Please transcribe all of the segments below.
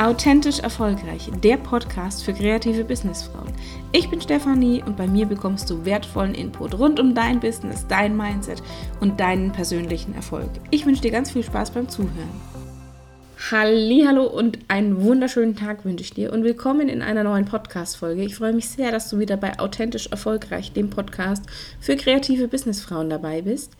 Authentisch Erfolgreich, der Podcast für kreative Businessfrauen. Ich bin Stefanie und bei mir bekommst du wertvollen Input rund um dein Business, dein Mindset und deinen persönlichen Erfolg. Ich wünsche dir ganz viel Spaß beim Zuhören. Hallo und einen wunderschönen Tag wünsche ich dir und willkommen in einer neuen Podcast Folge. Ich freue mich sehr, dass du wieder bei Authentisch Erfolgreich, dem Podcast für kreative Businessfrauen dabei bist.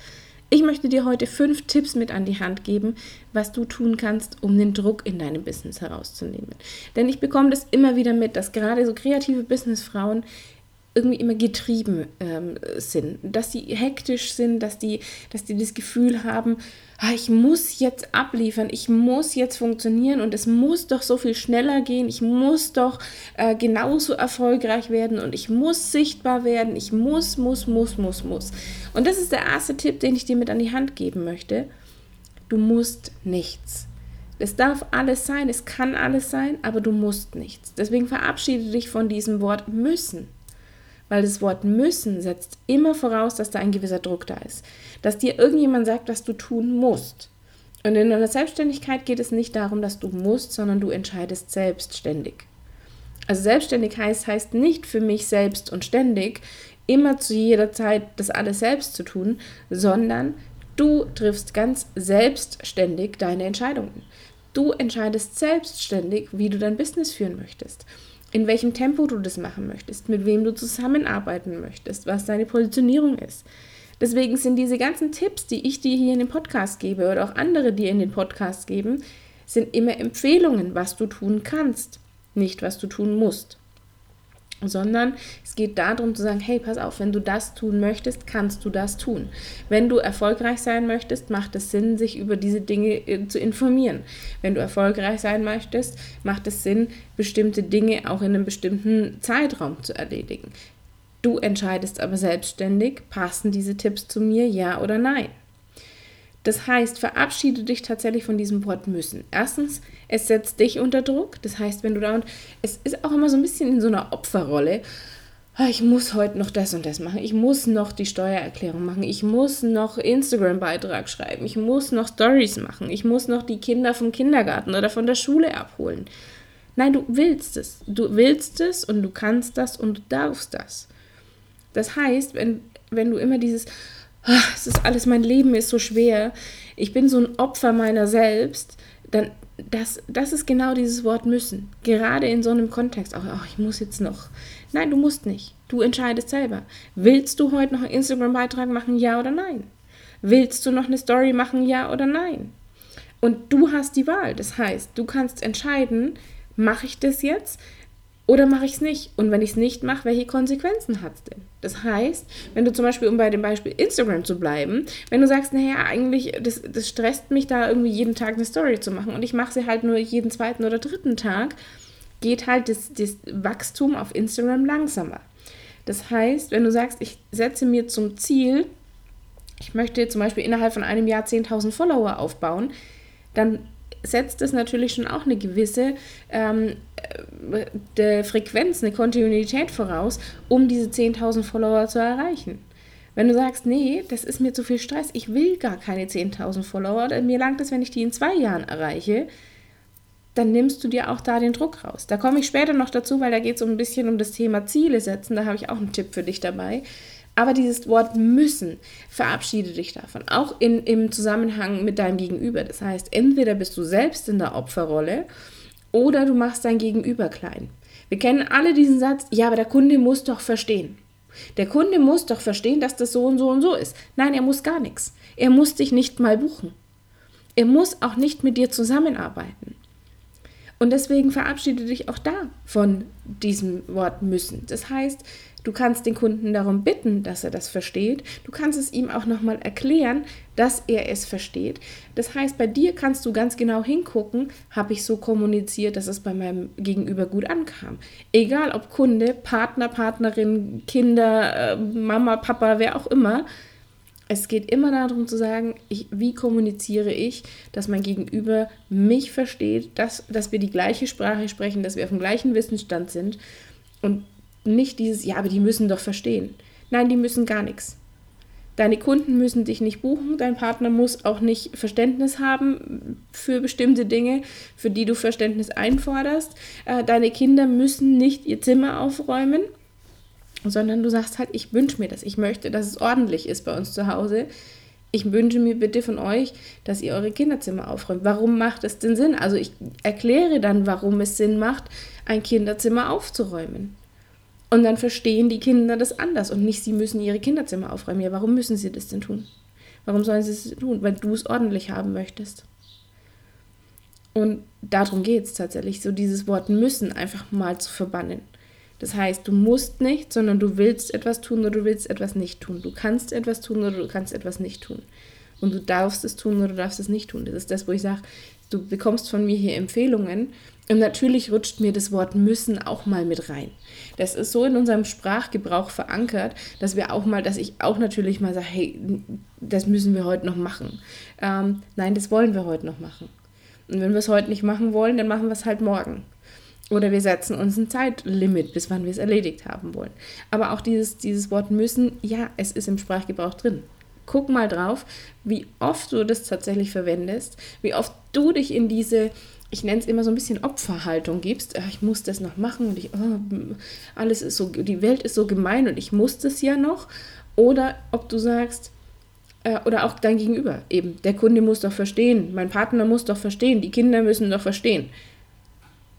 Ich möchte dir heute fünf Tipps mit an die Hand geben, was du tun kannst, um den Druck in deinem Business herauszunehmen. Denn ich bekomme das immer wieder mit, dass gerade so kreative Businessfrauen irgendwie immer getrieben ähm, sind, dass sie hektisch sind, dass die, dass die das Gefühl haben, ich muss jetzt abliefern, ich muss jetzt funktionieren und es muss doch so viel schneller gehen, ich muss doch äh, genauso erfolgreich werden und ich muss sichtbar werden, ich muss, muss, muss, muss, muss. Und das ist der erste Tipp, den ich dir mit an die Hand geben möchte. Du musst nichts. Es darf alles sein, es kann alles sein, aber du musst nichts. Deswegen verabschiede dich von diesem Wort müssen weil das Wort müssen setzt immer voraus, dass da ein gewisser Druck da ist. Dass dir irgendjemand sagt, was du tun musst. Und in einer Selbstständigkeit geht es nicht darum, dass du musst, sondern du entscheidest selbstständig. Also selbstständig heißt, heißt nicht für mich selbst und ständig, immer zu jeder Zeit das alles selbst zu tun, sondern du triffst ganz selbstständig deine Entscheidungen. Du entscheidest selbstständig, wie du dein Business führen möchtest in welchem Tempo du das machen möchtest, mit wem du zusammenarbeiten möchtest, was deine Positionierung ist. Deswegen sind diese ganzen Tipps, die ich dir hier in den Podcast gebe oder auch andere dir in den Podcast geben, sind immer Empfehlungen, was du tun kannst, nicht was du tun musst sondern es geht darum zu sagen, hey, pass auf, wenn du das tun möchtest, kannst du das tun. Wenn du erfolgreich sein möchtest, macht es Sinn, sich über diese Dinge äh, zu informieren. Wenn du erfolgreich sein möchtest, macht es Sinn, bestimmte Dinge auch in einem bestimmten Zeitraum zu erledigen. Du entscheidest aber selbstständig, passen diese Tipps zu mir, ja oder nein. Das heißt, verabschiede dich tatsächlich von diesem Wort müssen. Erstens, es setzt dich unter Druck. Das heißt, wenn du da und es ist auch immer so ein bisschen in so einer Opferrolle. Ah, ich muss heute noch das und das machen. Ich muss noch die Steuererklärung machen. Ich muss noch Instagram-Beitrag schreiben. Ich muss noch Stories machen. Ich muss noch die Kinder vom Kindergarten oder von der Schule abholen. Nein, du willst es. Du willst es und du kannst das und du darfst das. Das heißt, wenn, wenn du immer dieses, es ist alles, mein Leben ist so schwer, ich bin so ein Opfer meiner selbst, dann das, das ist genau dieses Wort müssen. Gerade in so einem Kontext. Auch, oh, ich muss jetzt noch. Nein, du musst nicht. Du entscheidest selber. Willst du heute noch einen Instagram-Beitrag machen, ja oder nein? Willst du noch eine Story machen, ja oder nein? Und du hast die Wahl. Das heißt, du kannst entscheiden, mache ich das jetzt? Oder mache ich es nicht? Und wenn ich es nicht mache, welche Konsequenzen hat es denn? Das heißt, wenn du zum Beispiel, um bei dem Beispiel Instagram zu bleiben, wenn du sagst, naja, eigentlich, das, das stresst mich da irgendwie jeden Tag eine Story zu machen und ich mache sie halt nur jeden zweiten oder dritten Tag, geht halt das, das Wachstum auf Instagram langsamer. Das heißt, wenn du sagst, ich setze mir zum Ziel, ich möchte zum Beispiel innerhalb von einem Jahr 10.000 Follower aufbauen, dann setzt es natürlich schon auch eine gewisse ähm, äh, Frequenz, eine Kontinuität voraus, um diese 10.000 Follower zu erreichen. Wenn du sagst, nee, das ist mir zu viel Stress, ich will gar keine 10.000 Follower, mir langt es, wenn ich die in zwei Jahren erreiche, dann nimmst du dir auch da den Druck raus. Da komme ich später noch dazu, weil da geht es so ein bisschen um das Thema Ziele setzen. Da habe ich auch einen Tipp für dich dabei. Aber dieses Wort müssen, verabschiede dich davon, auch in, im Zusammenhang mit deinem Gegenüber. Das heißt, entweder bist du selbst in der Opferrolle oder du machst dein Gegenüber klein. Wir kennen alle diesen Satz, ja, aber der Kunde muss doch verstehen. Der Kunde muss doch verstehen, dass das so und so und so ist. Nein, er muss gar nichts. Er muss dich nicht mal buchen. Er muss auch nicht mit dir zusammenarbeiten. Und deswegen verabschiede dich auch da von diesem Wort müssen. Das heißt, Du kannst den Kunden darum bitten, dass er das versteht. Du kannst es ihm auch nochmal erklären, dass er es versteht. Das heißt, bei dir kannst du ganz genau hingucken, habe ich so kommuniziert, dass es bei meinem Gegenüber gut ankam. Egal ob Kunde, Partner, Partnerin, Kinder, äh, Mama, Papa, wer auch immer. Es geht immer darum zu sagen, ich, wie kommuniziere ich, dass mein Gegenüber mich versteht, dass, dass wir die gleiche Sprache sprechen, dass wir auf dem gleichen Wissensstand sind. Und nicht dieses, ja, aber die müssen doch verstehen. Nein, die müssen gar nichts. Deine Kunden müssen dich nicht buchen, dein Partner muss auch nicht Verständnis haben für bestimmte Dinge, für die du Verständnis einforderst. Äh, deine Kinder müssen nicht ihr Zimmer aufräumen, sondern du sagst halt, ich wünsche mir das, ich möchte, dass es ordentlich ist bei uns zu Hause. Ich wünsche mir bitte von euch, dass ihr eure Kinderzimmer aufräumt. Warum macht es denn Sinn? Also ich erkläre dann, warum es Sinn macht, ein Kinderzimmer aufzuräumen. Und dann verstehen die Kinder das anders und nicht, sie müssen ihre Kinderzimmer aufräumen. Ja, warum müssen sie das denn tun? Warum sollen sie es tun? Weil du es ordentlich haben möchtest. Und darum geht es tatsächlich, so dieses Wort müssen einfach mal zu verbannen. Das heißt, du musst nicht, sondern du willst etwas tun oder du willst etwas nicht tun. Du kannst etwas tun oder du kannst etwas nicht tun. Und du darfst es tun oder du darfst es nicht tun. Das ist das, wo ich sage, du bekommst von mir hier Empfehlungen und natürlich rutscht mir das Wort müssen auch mal mit rein. Das ist so in unserem Sprachgebrauch verankert, dass wir auch mal, dass ich auch natürlich mal sage, hey, das müssen wir heute noch machen. Ähm, nein, das wollen wir heute noch machen. Und wenn wir es heute nicht machen wollen, dann machen wir es halt morgen. Oder wir setzen uns ein Zeitlimit, bis wann wir es erledigt haben wollen. Aber auch dieses, dieses Wort müssen, ja, es ist im Sprachgebrauch drin. Guck mal drauf, wie oft du das tatsächlich verwendest, wie oft du dich in diese ich nenne es immer so ein bisschen Opferhaltung gibst, ich muss das noch machen und ich, oh, alles ist so, die Welt ist so gemein und ich muss das ja noch. Oder ob du sagst, äh, oder auch dein Gegenüber eben, der Kunde muss doch verstehen, mein Partner muss doch verstehen, die Kinder müssen doch verstehen.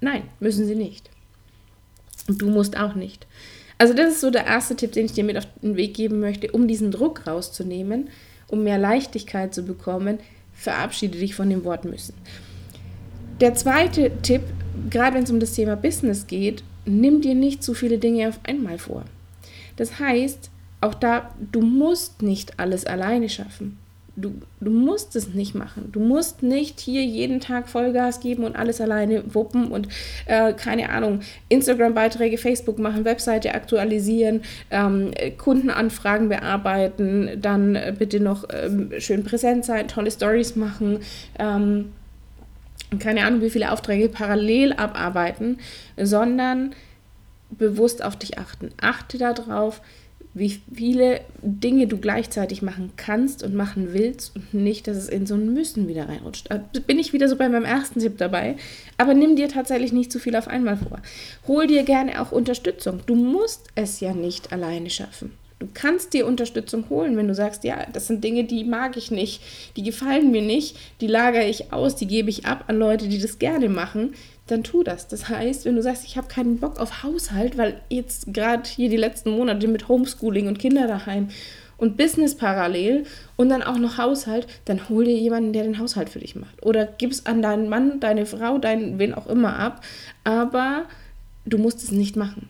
Nein, müssen sie nicht. Und du musst auch nicht. Also das ist so der erste Tipp, den ich dir mit auf den Weg geben möchte, um diesen Druck rauszunehmen, um mehr Leichtigkeit zu bekommen, verabschiede dich von dem Wort müssen. Der zweite Tipp, gerade wenn es um das Thema Business geht, nimm dir nicht zu viele Dinge auf einmal vor. Das heißt, auch da, du musst nicht alles alleine schaffen. Du, du musst es nicht machen. Du musst nicht hier jeden Tag Vollgas geben und alles alleine wuppen und äh, keine Ahnung, Instagram-Beiträge, Facebook machen, Webseite aktualisieren, ähm, Kundenanfragen bearbeiten, dann äh, bitte noch ähm, schön präsent sein, tolle Stories machen. Ähm, keine Ahnung, wie viele Aufträge parallel abarbeiten, sondern bewusst auf dich achten. Achte darauf, wie viele Dinge du gleichzeitig machen kannst und machen willst und nicht, dass es in so ein Müssen wieder reinrutscht. Da bin ich wieder so bei meinem ersten Tipp dabei. Aber nimm dir tatsächlich nicht zu viel auf einmal vor. Hol dir gerne auch Unterstützung. Du musst es ja nicht alleine schaffen. Du kannst dir Unterstützung holen, wenn du sagst, ja, das sind Dinge, die mag ich nicht, die gefallen mir nicht, die lagere ich aus, die gebe ich ab an Leute, die das gerne machen, dann tu das. Das heißt, wenn du sagst, ich habe keinen Bock auf Haushalt, weil jetzt gerade hier die letzten Monate mit Homeschooling und Kinder daheim und Business parallel und dann auch noch Haushalt, dann hol dir jemanden, der den Haushalt für dich macht. Oder gib es an deinen Mann, deine Frau, deinen wen auch immer ab, aber du musst es nicht machen.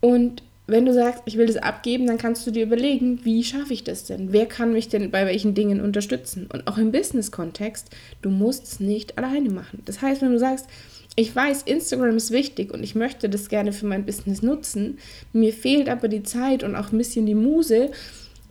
Und wenn du sagst, ich will das abgeben, dann kannst du dir überlegen, wie schaffe ich das denn? Wer kann mich denn bei welchen Dingen unterstützen? Und auch im Business-Kontext, du musst es nicht alleine machen. Das heißt, wenn du sagst, ich weiß, Instagram ist wichtig und ich möchte das gerne für mein Business nutzen, mir fehlt aber die Zeit und auch ein bisschen die Muse,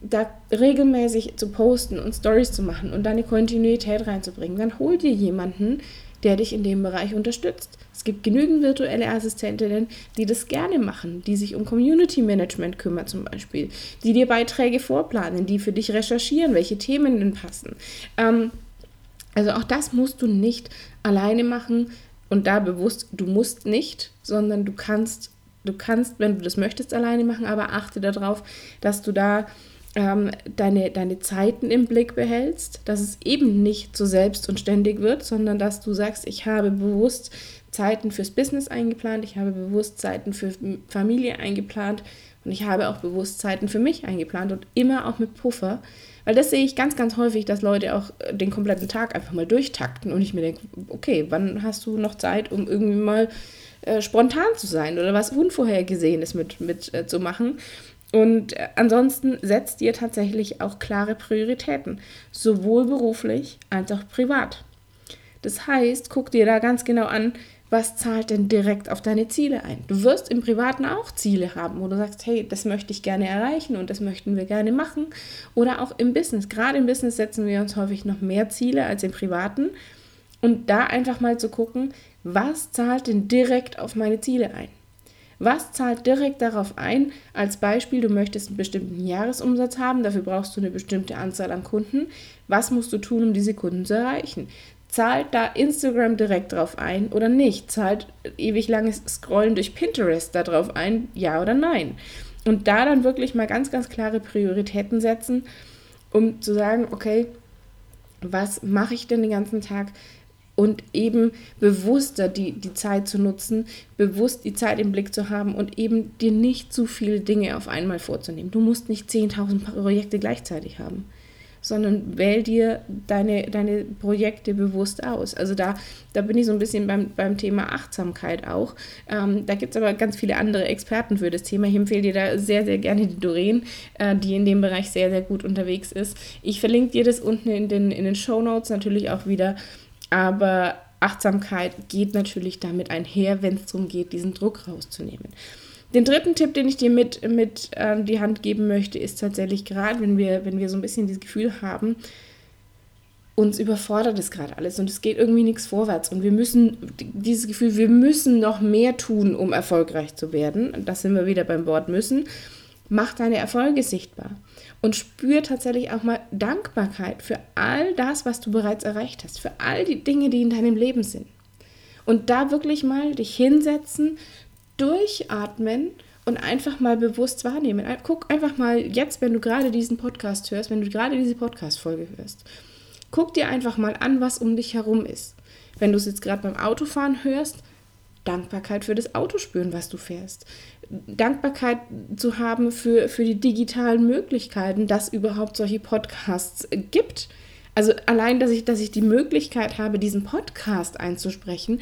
da regelmäßig zu posten und Stories zu machen und deine Kontinuität reinzubringen, dann hol dir jemanden, der dich in dem Bereich unterstützt. Es gibt genügend virtuelle Assistentinnen, die das gerne machen, die sich um Community Management kümmern zum Beispiel, die dir Beiträge vorplanen, die für dich recherchieren, welche Themen denn passen. Ähm, also auch das musst du nicht alleine machen und da bewusst, du musst nicht, sondern du kannst, du kannst, wenn du das möchtest, alleine machen, aber achte darauf, dass du da ähm, deine, deine Zeiten im Blick behältst, dass es eben nicht so selbst und ständig wird, sondern dass du sagst, ich habe bewusst Zeiten fürs Business eingeplant, ich habe bewusst Zeiten für Familie eingeplant und ich habe auch bewusst Zeiten für mich eingeplant und immer auch mit Puffer. Weil das sehe ich ganz, ganz häufig, dass Leute auch äh, den kompletten Tag einfach mal durchtakten und ich mir denke, okay, wann hast du noch Zeit, um irgendwie mal äh, spontan zu sein oder was Unvorhergesehenes mit, mit äh, zu machen? Und ansonsten setzt ihr tatsächlich auch klare Prioritäten, sowohl beruflich als auch privat. Das heißt, guck dir da ganz genau an, was zahlt denn direkt auf deine Ziele ein. Du wirst im Privaten auch Ziele haben, wo du sagst, hey, das möchte ich gerne erreichen und das möchten wir gerne machen. Oder auch im Business. Gerade im Business setzen wir uns häufig noch mehr Ziele als im Privaten. Und da einfach mal zu gucken, was zahlt denn direkt auf meine Ziele ein. Was zahlt direkt darauf ein? Als Beispiel, du möchtest einen bestimmten Jahresumsatz haben, dafür brauchst du eine bestimmte Anzahl an Kunden. Was musst du tun, um diese Kunden zu erreichen? Zahlt da Instagram direkt drauf ein oder nicht? Zahlt ewig langes Scrollen durch Pinterest darauf ein? Ja oder nein? Und da dann wirklich mal ganz, ganz klare Prioritäten setzen, um zu sagen, okay, was mache ich denn den ganzen Tag? Und eben bewusster die, die Zeit zu nutzen, bewusst die Zeit im Blick zu haben und eben dir nicht zu viele Dinge auf einmal vorzunehmen. Du musst nicht 10.000 Projekte gleichzeitig haben, sondern wähl dir deine, deine Projekte bewusst aus. Also da, da bin ich so ein bisschen beim, beim Thema Achtsamkeit auch. Ähm, da gibt es aber ganz viele andere Experten für das Thema. Ich empfehle dir da sehr, sehr gerne die Doreen, äh, die in dem Bereich sehr, sehr gut unterwegs ist. Ich verlinke dir das unten in den, in den Show Notes natürlich auch wieder aber Achtsamkeit geht natürlich damit einher, wenn es darum geht, diesen Druck rauszunehmen. Den dritten Tipp, den ich dir mit, mit äh, die Hand geben möchte, ist tatsächlich gerade, wenn wir, wenn wir so ein bisschen dieses Gefühl haben, uns überfordert es gerade alles und es geht irgendwie nichts vorwärts und wir müssen dieses Gefühl, wir müssen noch mehr tun, um erfolgreich zu werden. Das sind wir wieder beim Wort müssen. Mach deine Erfolge sichtbar und spür tatsächlich auch mal Dankbarkeit für all das, was du bereits erreicht hast, für all die Dinge, die in deinem Leben sind. Und da wirklich mal dich hinsetzen, durchatmen und einfach mal bewusst wahrnehmen. Guck einfach mal jetzt, wenn du gerade diesen Podcast hörst, wenn du gerade diese Podcast-Folge hörst, guck dir einfach mal an, was um dich herum ist. Wenn du es jetzt gerade beim Autofahren hörst, Dankbarkeit für das Auto spüren, was du fährst. Dankbarkeit zu haben für, für die digitalen Möglichkeiten, dass überhaupt solche Podcasts gibt. Also allein, dass ich, dass ich die Möglichkeit habe, diesen Podcast einzusprechen,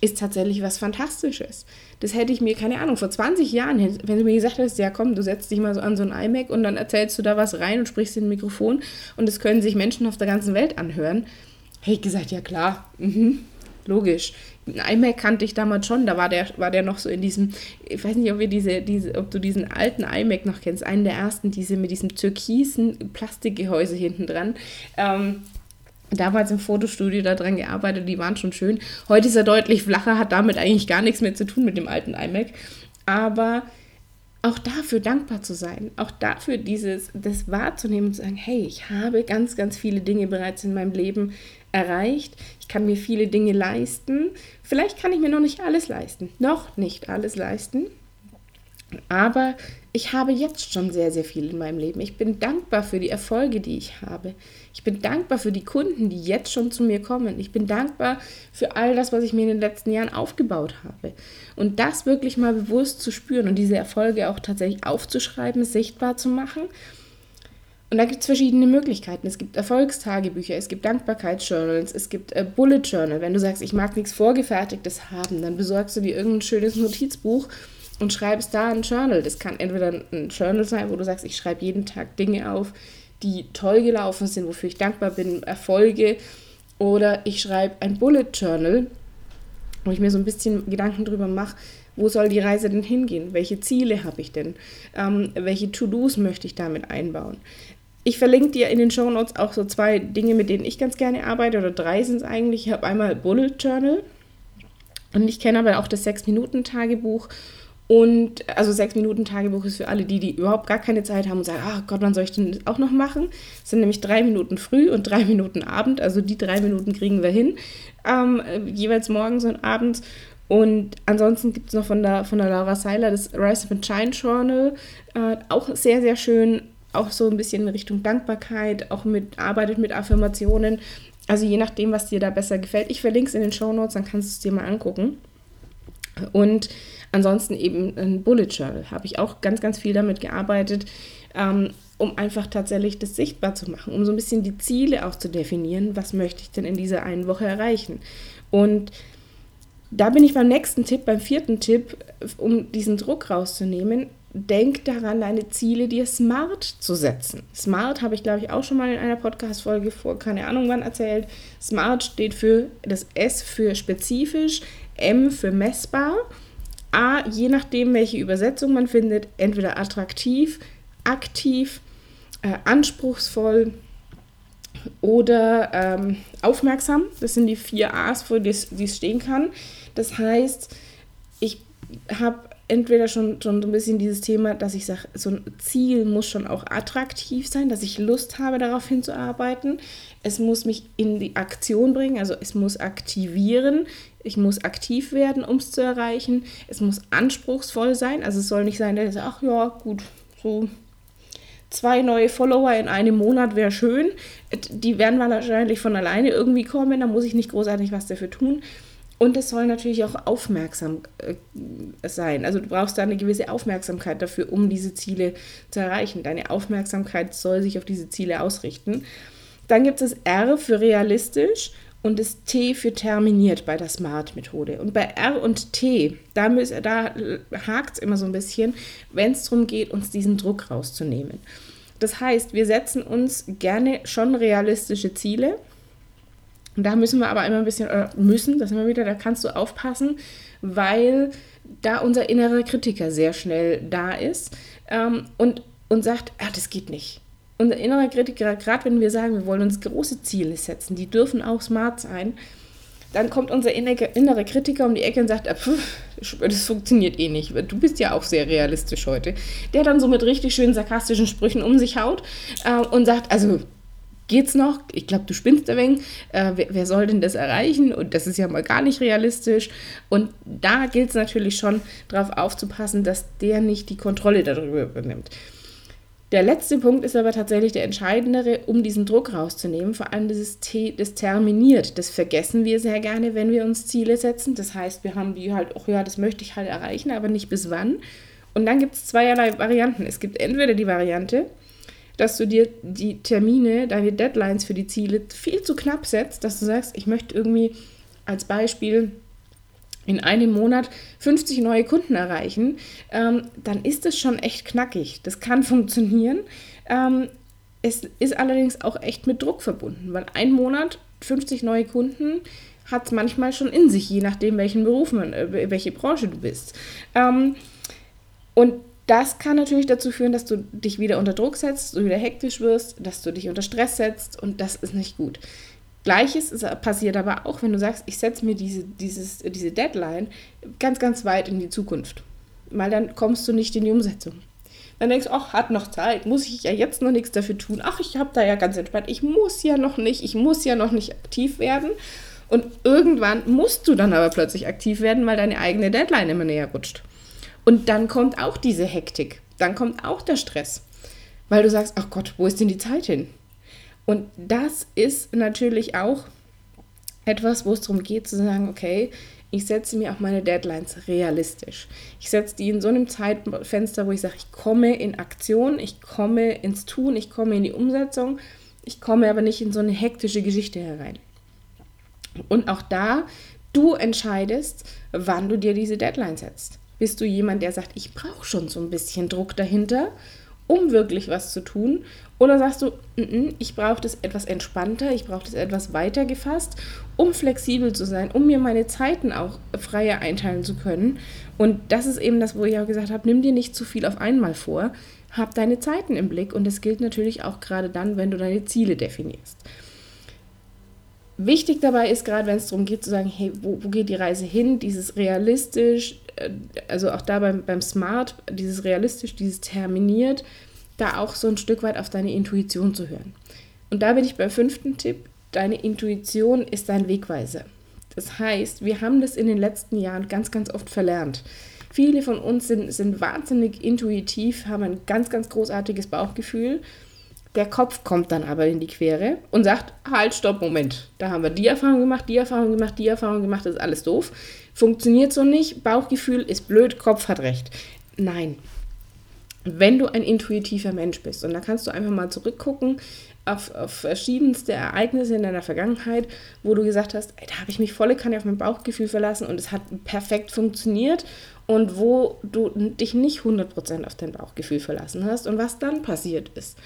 ist tatsächlich was Fantastisches. Das hätte ich mir, keine Ahnung, vor 20 Jahren, wenn du mir gesagt hättest, ja komm, du setzt dich mal so an so ein iMac und dann erzählst du da was rein und sprichst in ein Mikrofon und das können sich Menschen auf der ganzen Welt anhören, hätte ich gesagt, ja klar, mhm, logisch. IMac kannte ich damals schon, da war der, war der noch so in diesem, ich weiß nicht, ob, wir diese, diese, ob du diesen alten iMac noch kennst, einen der ersten, diese mit diesem türkisen Plastikgehäuse hinten dran. Ähm, damals im Fotostudio daran gearbeitet, die waren schon schön. Heute ist er deutlich flacher, hat damit eigentlich gar nichts mehr zu tun mit dem alten iMac. Aber auch dafür dankbar zu sein, auch dafür dieses, das wahrzunehmen und zu sagen, hey, ich habe ganz, ganz viele Dinge bereits in meinem Leben erreicht. Ich kann mir viele Dinge leisten. Vielleicht kann ich mir noch nicht alles leisten, noch nicht alles leisten. Aber ich habe jetzt schon sehr, sehr viel in meinem Leben. Ich bin dankbar für die Erfolge, die ich habe. Ich bin dankbar für die Kunden, die jetzt schon zu mir kommen. Ich bin dankbar für all das, was ich mir in den letzten Jahren aufgebaut habe. Und das wirklich mal bewusst zu spüren und diese Erfolge auch tatsächlich aufzuschreiben, sichtbar zu machen und da gibt es verschiedene Möglichkeiten. Es gibt Erfolgstagebücher, es gibt Dankbarkeitsjournals, es gibt äh, Bullet Journal. Wenn du sagst, ich mag nichts Vorgefertigtes haben, dann besorgst du dir irgendein schönes Notizbuch und schreibst da ein Journal. Das kann entweder ein Journal sein, wo du sagst, ich schreibe jeden Tag Dinge auf, die toll gelaufen sind, wofür ich dankbar bin, Erfolge. Oder ich schreibe ein Bullet Journal, wo ich mir so ein bisschen Gedanken drüber mache, wo soll die Reise denn hingehen? Welche Ziele habe ich denn? Ähm, welche To-Dos möchte ich damit einbauen? Ich verlinke dir in den Show Notes auch so zwei Dinge, mit denen ich ganz gerne arbeite, oder drei sind es eigentlich. Ich habe einmal Bullet Journal und ich kenne aber auch das 6-Minuten-Tagebuch. Und also 6-Minuten-Tagebuch ist für alle die, die überhaupt gar keine Zeit haben und sagen, ach Gott, wann soll ich denn das auch noch machen? Das sind nämlich drei Minuten früh und drei Minuten Abend. Also die drei Minuten kriegen wir hin, ähm, jeweils morgens und abends. Und ansonsten gibt es noch von der, von der Laura Seiler das Rise of a Shine Journal, äh, auch sehr, sehr schön auch so ein bisschen in Richtung Dankbarkeit, auch mit, arbeitet mit Affirmationen. Also je nachdem, was dir da besser gefällt. Ich verlinke es in den Show Notes, dann kannst du es dir mal angucken. Und ansonsten eben ein Bullet Journal. Habe ich auch ganz, ganz viel damit gearbeitet, ähm, um einfach tatsächlich das sichtbar zu machen, um so ein bisschen die Ziele auch zu definieren. Was möchte ich denn in dieser einen Woche erreichen? Und da bin ich beim nächsten Tipp, beim vierten Tipp, um diesen Druck rauszunehmen denk daran, deine Ziele dir smart zu setzen. Smart habe ich, glaube ich, auch schon mal in einer Podcast-Folge vor, keine Ahnung wann erzählt. Smart steht für das S für spezifisch, M für messbar, A, je nachdem, welche Übersetzung man findet, entweder attraktiv, aktiv, äh, anspruchsvoll oder ähm, aufmerksam. Das sind die vier A's, für die es stehen kann. Das heißt, ich habe entweder schon, schon so ein bisschen dieses Thema, dass ich sage, so ein Ziel muss schon auch attraktiv sein, dass ich Lust habe, darauf hinzuarbeiten. Es muss mich in die Aktion bringen, also es muss aktivieren. Ich muss aktiv werden, um es zu erreichen. Es muss anspruchsvoll sein. Also es soll nicht sein, dass ich sage, ach ja, gut, so zwei neue Follower in einem Monat wäre schön. Die werden wahrscheinlich von alleine irgendwie kommen, da muss ich nicht großartig was dafür tun. Und es soll natürlich auch aufmerksam äh, sein. Also du brauchst da eine gewisse Aufmerksamkeit dafür, um diese Ziele zu erreichen. Deine Aufmerksamkeit soll sich auf diese Ziele ausrichten. Dann gibt es das R für realistisch und das T für terminiert bei der SMART-Methode. Und bei R und T, da, da hakt es immer so ein bisschen, wenn es darum geht, uns diesen Druck rauszunehmen. Das heißt, wir setzen uns gerne schon realistische Ziele. Und da müssen wir aber immer ein bisschen, oder müssen, das immer wieder, da kannst du aufpassen, weil da unser innerer Kritiker sehr schnell da ist ähm, und, und sagt, ah, das geht nicht unser innerer Kritiker, gerade wenn wir sagen, wir wollen uns große Ziele setzen, die dürfen auch smart sein, dann kommt unser innere Kritiker um die Ecke und sagt, ah, das funktioniert eh nicht. Du bist ja auch sehr realistisch heute. Der dann so mit richtig schönen sarkastischen Sprüchen um sich haut äh, und sagt, also geht's noch? Ich glaube, du spinnst ein wenig. Äh, wer, wer, soll denn das erreichen? Und das ist ja mal gar nicht realistisch. Und da gilt es natürlich schon darauf aufzupassen, dass der nicht die Kontrolle darüber übernimmt. Der letzte Punkt ist aber tatsächlich der entscheidendere, um diesen Druck rauszunehmen. Vor allem dieses T, das terminiert. Das vergessen wir sehr gerne, wenn wir uns Ziele setzen. Das heißt, wir haben die halt, oh ja, das möchte ich halt erreichen, aber nicht bis wann. Und dann gibt es zweierlei Varianten. Es gibt entweder die Variante, dass du dir die Termine, deine Deadlines für die Ziele viel zu knapp setzt, dass du sagst, ich möchte irgendwie als Beispiel in einem Monat 50 neue Kunden erreichen, ähm, dann ist das schon echt knackig. Das kann funktionieren. Ähm, es ist allerdings auch echt mit Druck verbunden, weil ein Monat 50 neue Kunden hat es manchmal schon in sich, je nachdem, welchen Beruf man, äh, welche Branche du bist. Ähm, und das kann natürlich dazu führen, dass du dich wieder unter Druck setzt, du wieder hektisch wirst, dass du dich unter Stress setzt und das ist nicht gut. Gleiches passiert aber auch, wenn du sagst, ich setze mir diese, dieses, diese Deadline ganz, ganz weit in die Zukunft. Weil dann kommst du nicht in die Umsetzung. Dann denkst du, ach, hat noch Zeit, muss ich ja jetzt noch nichts dafür tun. Ach, ich habe da ja ganz entspannt, ich muss ja noch nicht, ich muss ja noch nicht aktiv werden. Und irgendwann musst du dann aber plötzlich aktiv werden, weil deine eigene Deadline immer näher rutscht. Und dann kommt auch diese Hektik, dann kommt auch der Stress, weil du sagst, ach Gott, wo ist denn die Zeit hin? Und das ist natürlich auch etwas, wo es darum geht zu sagen, okay, ich setze mir auch meine Deadlines realistisch. Ich setze die in so einem Zeitfenster, wo ich sage, ich komme in Aktion, ich komme ins Tun, ich komme in die Umsetzung, ich komme aber nicht in so eine hektische Geschichte herein. Und auch da, du entscheidest, wann du dir diese Deadline setzt. Bist du jemand, der sagt, ich brauche schon so ein bisschen Druck dahinter, um wirklich was zu tun? Oder sagst du, N -n, ich brauche das etwas entspannter, ich brauche das etwas weiter gefasst, um flexibel zu sein, um mir meine Zeiten auch freier einteilen zu können. Und das ist eben das, wo ich auch gesagt habe, nimm dir nicht zu viel auf einmal vor, hab deine Zeiten im Blick und das gilt natürlich auch gerade dann, wenn du deine Ziele definierst. Wichtig dabei ist gerade, wenn es darum geht zu sagen, hey, wo, wo geht die Reise hin, dieses realistisch, äh, also auch da beim, beim Smart, dieses realistisch, dieses terminiert, da auch so ein Stück weit auf deine Intuition zu hören. Und da bin ich beim fünften Tipp. Deine Intuition ist dein Wegweiser. Das heißt, wir haben das in den letzten Jahren ganz, ganz oft verlernt. Viele von uns sind, sind wahnsinnig intuitiv, haben ein ganz, ganz großartiges Bauchgefühl. Der Kopf kommt dann aber in die Quere und sagt, halt, stopp, Moment. Da haben wir die Erfahrung gemacht, die Erfahrung gemacht, die Erfahrung gemacht, das ist alles doof. Funktioniert so nicht, Bauchgefühl ist blöd, Kopf hat recht. Nein, wenn du ein intuitiver Mensch bist. Und da kannst du einfach mal zurückgucken auf, auf verschiedenste Ereignisse in deiner Vergangenheit, wo du gesagt hast, ey, da habe ich mich volle Kanne auf mein Bauchgefühl verlassen und es hat perfekt funktioniert und wo du dich nicht 100% auf dein Bauchgefühl verlassen hast und was dann passiert ist.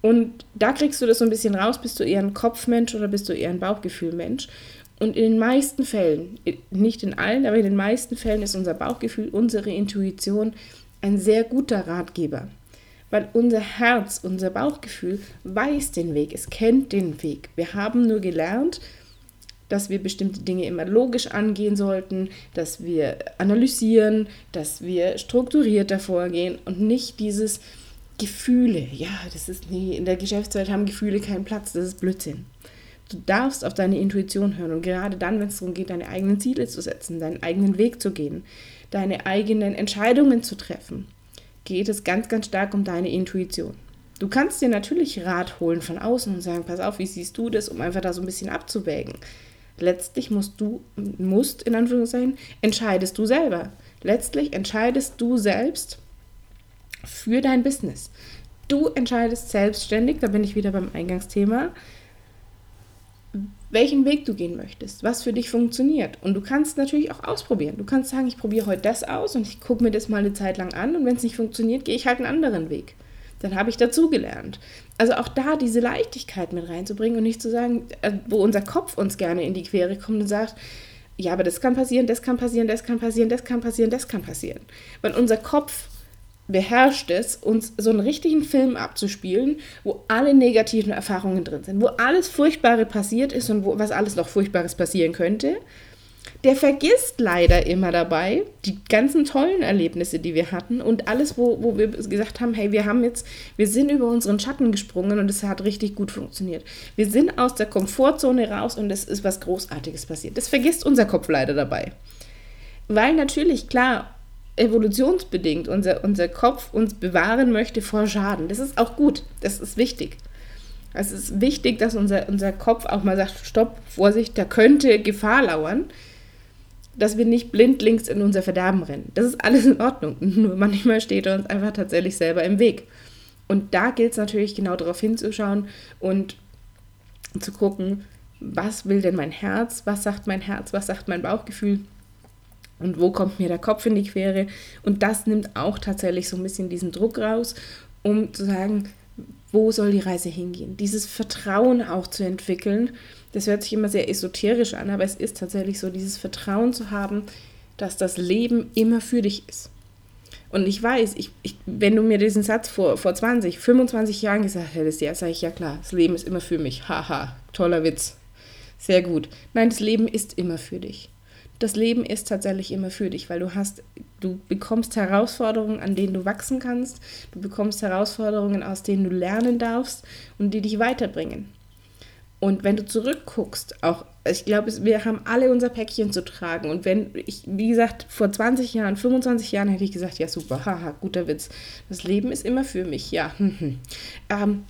Und da kriegst du das so ein bisschen raus, bist du eher ein Kopfmensch oder bist du eher ein Bauchgefühlmensch. Und in den meisten Fällen, nicht in allen, aber in den meisten Fällen ist unser Bauchgefühl, unsere Intuition ein sehr guter Ratgeber, weil unser Herz, unser Bauchgefühl weiß den Weg, es kennt den Weg. Wir haben nur gelernt, dass wir bestimmte Dinge immer logisch angehen sollten, dass wir analysieren, dass wir strukturierter vorgehen und nicht dieses Gefühle. Ja, das ist nie, in der Geschäftswelt haben Gefühle keinen Platz, das ist Blödsinn. Du darfst auf deine Intuition hören und gerade dann, wenn es darum geht, deine eigenen Ziele zu setzen, deinen eigenen Weg zu gehen, deine eigenen Entscheidungen zu treffen, geht es ganz, ganz stark um deine Intuition. Du kannst dir natürlich Rat holen von außen und sagen, pass auf, wie siehst du das, um einfach da so ein bisschen abzuwägen. Letztlich musst du, musst in Anführungszeichen, entscheidest du selber. Letztlich entscheidest du selbst für dein Business. Du entscheidest selbstständig, da bin ich wieder beim Eingangsthema, welchen Weg du gehen möchtest, was für dich funktioniert. Und du kannst natürlich auch ausprobieren. Du kannst sagen, ich probiere heute das aus und ich gucke mir das mal eine Zeit lang an und wenn es nicht funktioniert, gehe ich halt einen anderen Weg dann habe ich dazugelernt. Also auch da diese Leichtigkeit mit reinzubringen und nicht zu sagen, äh, wo unser Kopf uns gerne in die Quere kommt und sagt, ja, aber das kann passieren, das kann passieren, das kann passieren, das kann passieren, das kann passieren. Weil unser Kopf beherrscht es, uns so einen richtigen Film abzuspielen, wo alle negativen Erfahrungen drin sind, wo alles Furchtbare passiert ist und wo, was alles noch Furchtbares passieren könnte der vergisst leider immer dabei die ganzen tollen Erlebnisse, die wir hatten und alles, wo, wo wir gesagt haben, hey, wir haben jetzt, wir sind über unseren Schatten gesprungen und es hat richtig gut funktioniert. Wir sind aus der Komfortzone raus und es ist was Großartiges passiert. Das vergisst unser Kopf leider dabei. Weil natürlich, klar, evolutionsbedingt unser, unser Kopf uns bewahren möchte vor Schaden. Das ist auch gut, das ist wichtig. Es ist wichtig, dass unser, unser Kopf auch mal sagt, stopp, Vorsicht, da könnte Gefahr lauern dass wir nicht blindlings in unser Verderben rennen. Das ist alles in Ordnung. Nur manchmal steht er uns einfach tatsächlich selber im Weg. Und da gilt es natürlich genau darauf hinzuschauen und zu gucken, was will denn mein Herz, was sagt mein Herz, was sagt mein Bauchgefühl und wo kommt mir der Kopf in die Quere. Und das nimmt auch tatsächlich so ein bisschen diesen Druck raus, um zu sagen, wo soll die Reise hingehen? Dieses Vertrauen auch zu entwickeln das hört sich immer sehr esoterisch an, aber es ist tatsächlich so, dieses Vertrauen zu haben, dass das Leben immer für dich ist. Und ich weiß, ich, ich, wenn du mir diesen Satz vor, vor 20, 25 Jahren gesagt hättest, ja, sage ich ja klar, das Leben ist immer für mich. Haha, toller Witz. Sehr gut. Nein, das Leben ist immer für dich. Das Leben ist tatsächlich immer für dich, weil du hast, du bekommst Herausforderungen, an denen du wachsen kannst. Du bekommst Herausforderungen, aus denen du lernen darfst und die dich weiterbringen. Und wenn du zurückguckst, auch, ich glaube, wir haben alle unser Päckchen zu tragen. Und wenn ich, wie gesagt, vor 20 Jahren, 25 Jahren hätte ich gesagt, ja super, haha, guter Witz. Das Leben ist immer für mich, ja. ähm,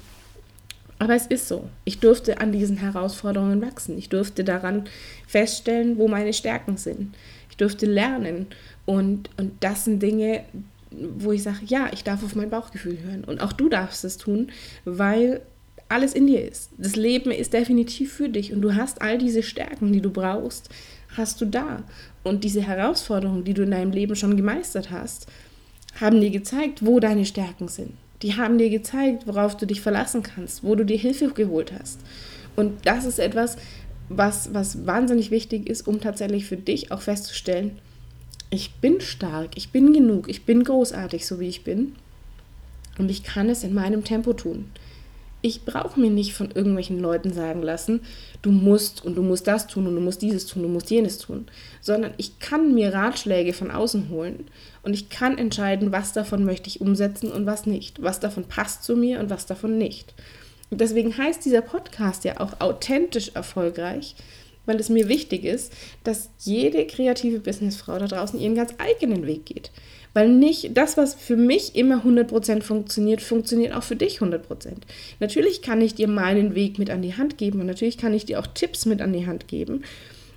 aber es ist so. Ich durfte an diesen Herausforderungen wachsen. Ich durfte daran feststellen, wo meine Stärken sind. Ich durfte lernen. Und, und das sind Dinge, wo ich sage, ja, ich darf auf mein Bauchgefühl hören. Und auch du darfst es tun, weil alles in dir ist. Das Leben ist definitiv für dich und du hast all diese Stärken, die du brauchst, hast du da. Und diese Herausforderungen, die du in deinem Leben schon gemeistert hast, haben dir gezeigt, wo deine Stärken sind. Die haben dir gezeigt, worauf du dich verlassen kannst, wo du dir Hilfe geholt hast. Und das ist etwas, was, was wahnsinnig wichtig ist, um tatsächlich für dich auch festzustellen, ich bin stark, ich bin genug, ich bin großartig, so wie ich bin. Und ich kann es in meinem Tempo tun ich brauche mir nicht von irgendwelchen Leuten sagen lassen, du musst und du musst das tun und du musst dieses tun, du musst jenes tun, sondern ich kann mir Ratschläge von außen holen und ich kann entscheiden, was davon möchte ich umsetzen und was nicht, was davon passt zu mir und was davon nicht. Und deswegen heißt dieser Podcast ja auch authentisch erfolgreich, weil es mir wichtig ist, dass jede kreative Businessfrau da draußen ihren ganz eigenen Weg geht. Weil nicht das, was für mich immer 100% funktioniert, funktioniert auch für dich 100%. Natürlich kann ich dir meinen Weg mit an die Hand geben und natürlich kann ich dir auch Tipps mit an die Hand geben.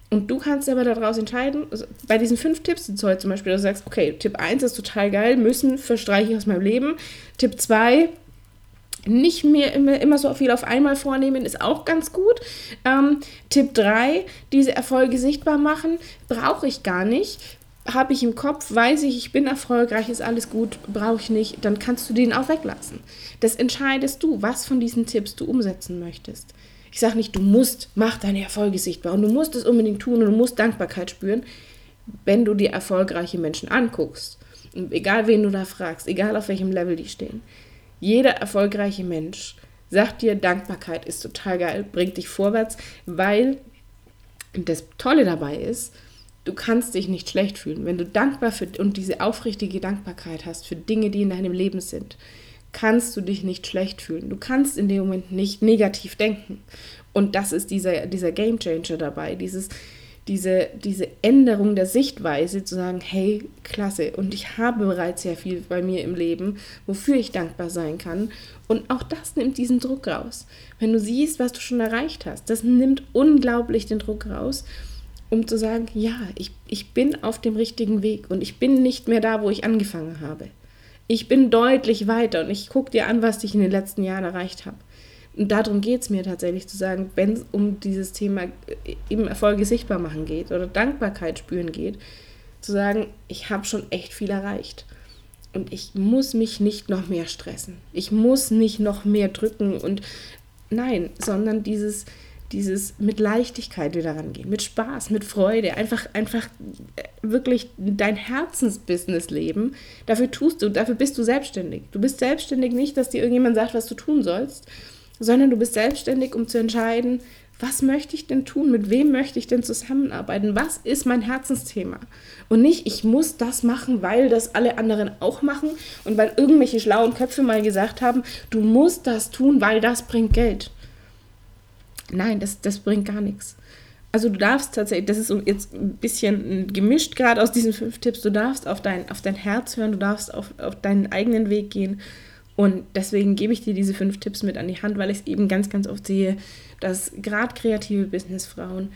Und du kannst aber daraus entscheiden, also bei diesen fünf Tipps, du heute zum Beispiel, du sagst, okay, Tipp 1 ist total geil, müssen verstreiche ich aus meinem Leben. Tipp 2, nicht mehr immer, immer so viel auf einmal vornehmen, ist auch ganz gut. Ähm, Tipp 3, diese Erfolge sichtbar machen, brauche ich gar nicht habe ich im Kopf, weiß ich, ich bin erfolgreich, ist alles gut, brauche ich nicht, dann kannst du den auch weglassen. Das entscheidest du, was von diesen Tipps du umsetzen möchtest. Ich sage nicht, du musst, mach deine Erfolge sichtbar und du musst es unbedingt tun und du musst Dankbarkeit spüren, wenn du dir erfolgreiche Menschen anguckst. Und egal wen du da fragst, egal auf welchem Level die stehen. Jeder erfolgreiche Mensch sagt dir, Dankbarkeit ist total geil, bringt dich vorwärts, weil das Tolle dabei ist, du kannst dich nicht schlecht fühlen. Wenn du dankbar für und diese aufrichtige Dankbarkeit hast für Dinge, die in deinem Leben sind, kannst du dich nicht schlecht fühlen. Du kannst in dem Moment nicht negativ denken. Und das ist dieser, dieser Game Changer dabei, dieses, diese, diese Änderung der Sichtweise, zu sagen, hey, klasse, und ich habe bereits sehr viel bei mir im Leben, wofür ich dankbar sein kann. Und auch das nimmt diesen Druck raus. Wenn du siehst, was du schon erreicht hast, das nimmt unglaublich den Druck raus um zu sagen, ja, ich, ich bin auf dem richtigen Weg und ich bin nicht mehr da, wo ich angefangen habe. Ich bin deutlich weiter und ich gucke dir an, was ich in den letzten Jahren erreicht habe. Und darum geht es mir tatsächlich zu sagen, wenn es um dieses Thema eben Erfolge sichtbar machen geht oder Dankbarkeit spüren geht, zu sagen, ich habe schon echt viel erreicht. Und ich muss mich nicht noch mehr stressen. Ich muss nicht noch mehr drücken und nein, sondern dieses, dieses mit Leichtigkeit wieder rangehen, mit Spaß, mit Freude, einfach, einfach äh, wirklich dein Herzensbusiness leben. Dafür tust du, dafür bist du selbstständig. Du bist selbstständig nicht, dass dir irgendjemand sagt, was du tun sollst, sondern du bist selbstständig, um zu entscheiden, was möchte ich denn tun, mit wem möchte ich denn zusammenarbeiten, was ist mein Herzensthema. Und nicht, ich muss das machen, weil das alle anderen auch machen und weil irgendwelche schlauen Köpfe mal gesagt haben, du musst das tun, weil das bringt Geld. Nein, das, das bringt gar nichts. Also du darfst tatsächlich, das ist jetzt ein bisschen gemischt gerade aus diesen fünf Tipps, du darfst auf dein, auf dein Herz hören, du darfst auf, auf deinen eigenen Weg gehen. Und deswegen gebe ich dir diese fünf Tipps mit an die Hand, weil ich es eben ganz, ganz oft sehe, dass gerade kreative Businessfrauen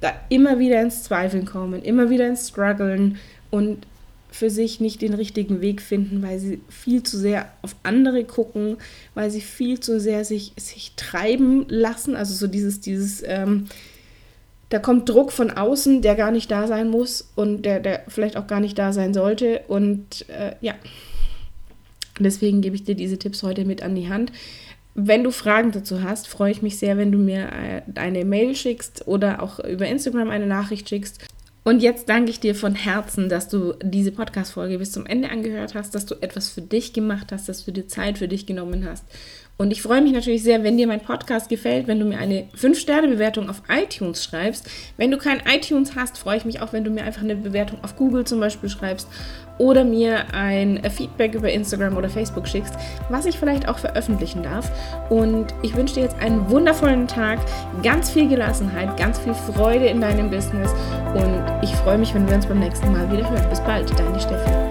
da immer wieder ins Zweifeln kommen, immer wieder ins Struggeln und für sich nicht den richtigen Weg finden, weil sie viel zu sehr auf andere gucken, weil sie viel zu sehr sich, sich treiben lassen. Also so dieses, dieses, ähm, da kommt Druck von außen, der gar nicht da sein muss und der, der vielleicht auch gar nicht da sein sollte. Und äh, ja, deswegen gebe ich dir diese Tipps heute mit an die Hand. Wenn du Fragen dazu hast, freue ich mich sehr, wenn du mir äh, eine Mail schickst oder auch über Instagram eine Nachricht schickst. Und jetzt danke ich dir von Herzen, dass du diese Podcast-Folge bis zum Ende angehört hast, dass du etwas für dich gemacht hast, dass du dir Zeit für dich genommen hast. Und ich freue mich natürlich sehr, wenn dir mein Podcast gefällt, wenn du mir eine 5-Sterne-Bewertung auf iTunes schreibst. Wenn du kein iTunes hast, freue ich mich auch, wenn du mir einfach eine Bewertung auf Google zum Beispiel schreibst oder mir ein Feedback über Instagram oder Facebook schickst, was ich vielleicht auch veröffentlichen darf. Und ich wünsche dir jetzt einen wundervollen Tag, ganz viel Gelassenheit, ganz viel Freude in deinem Business und ich freue mich, wenn wir uns beim nächsten Mal wieder hören. Bis bald, deine Steffi.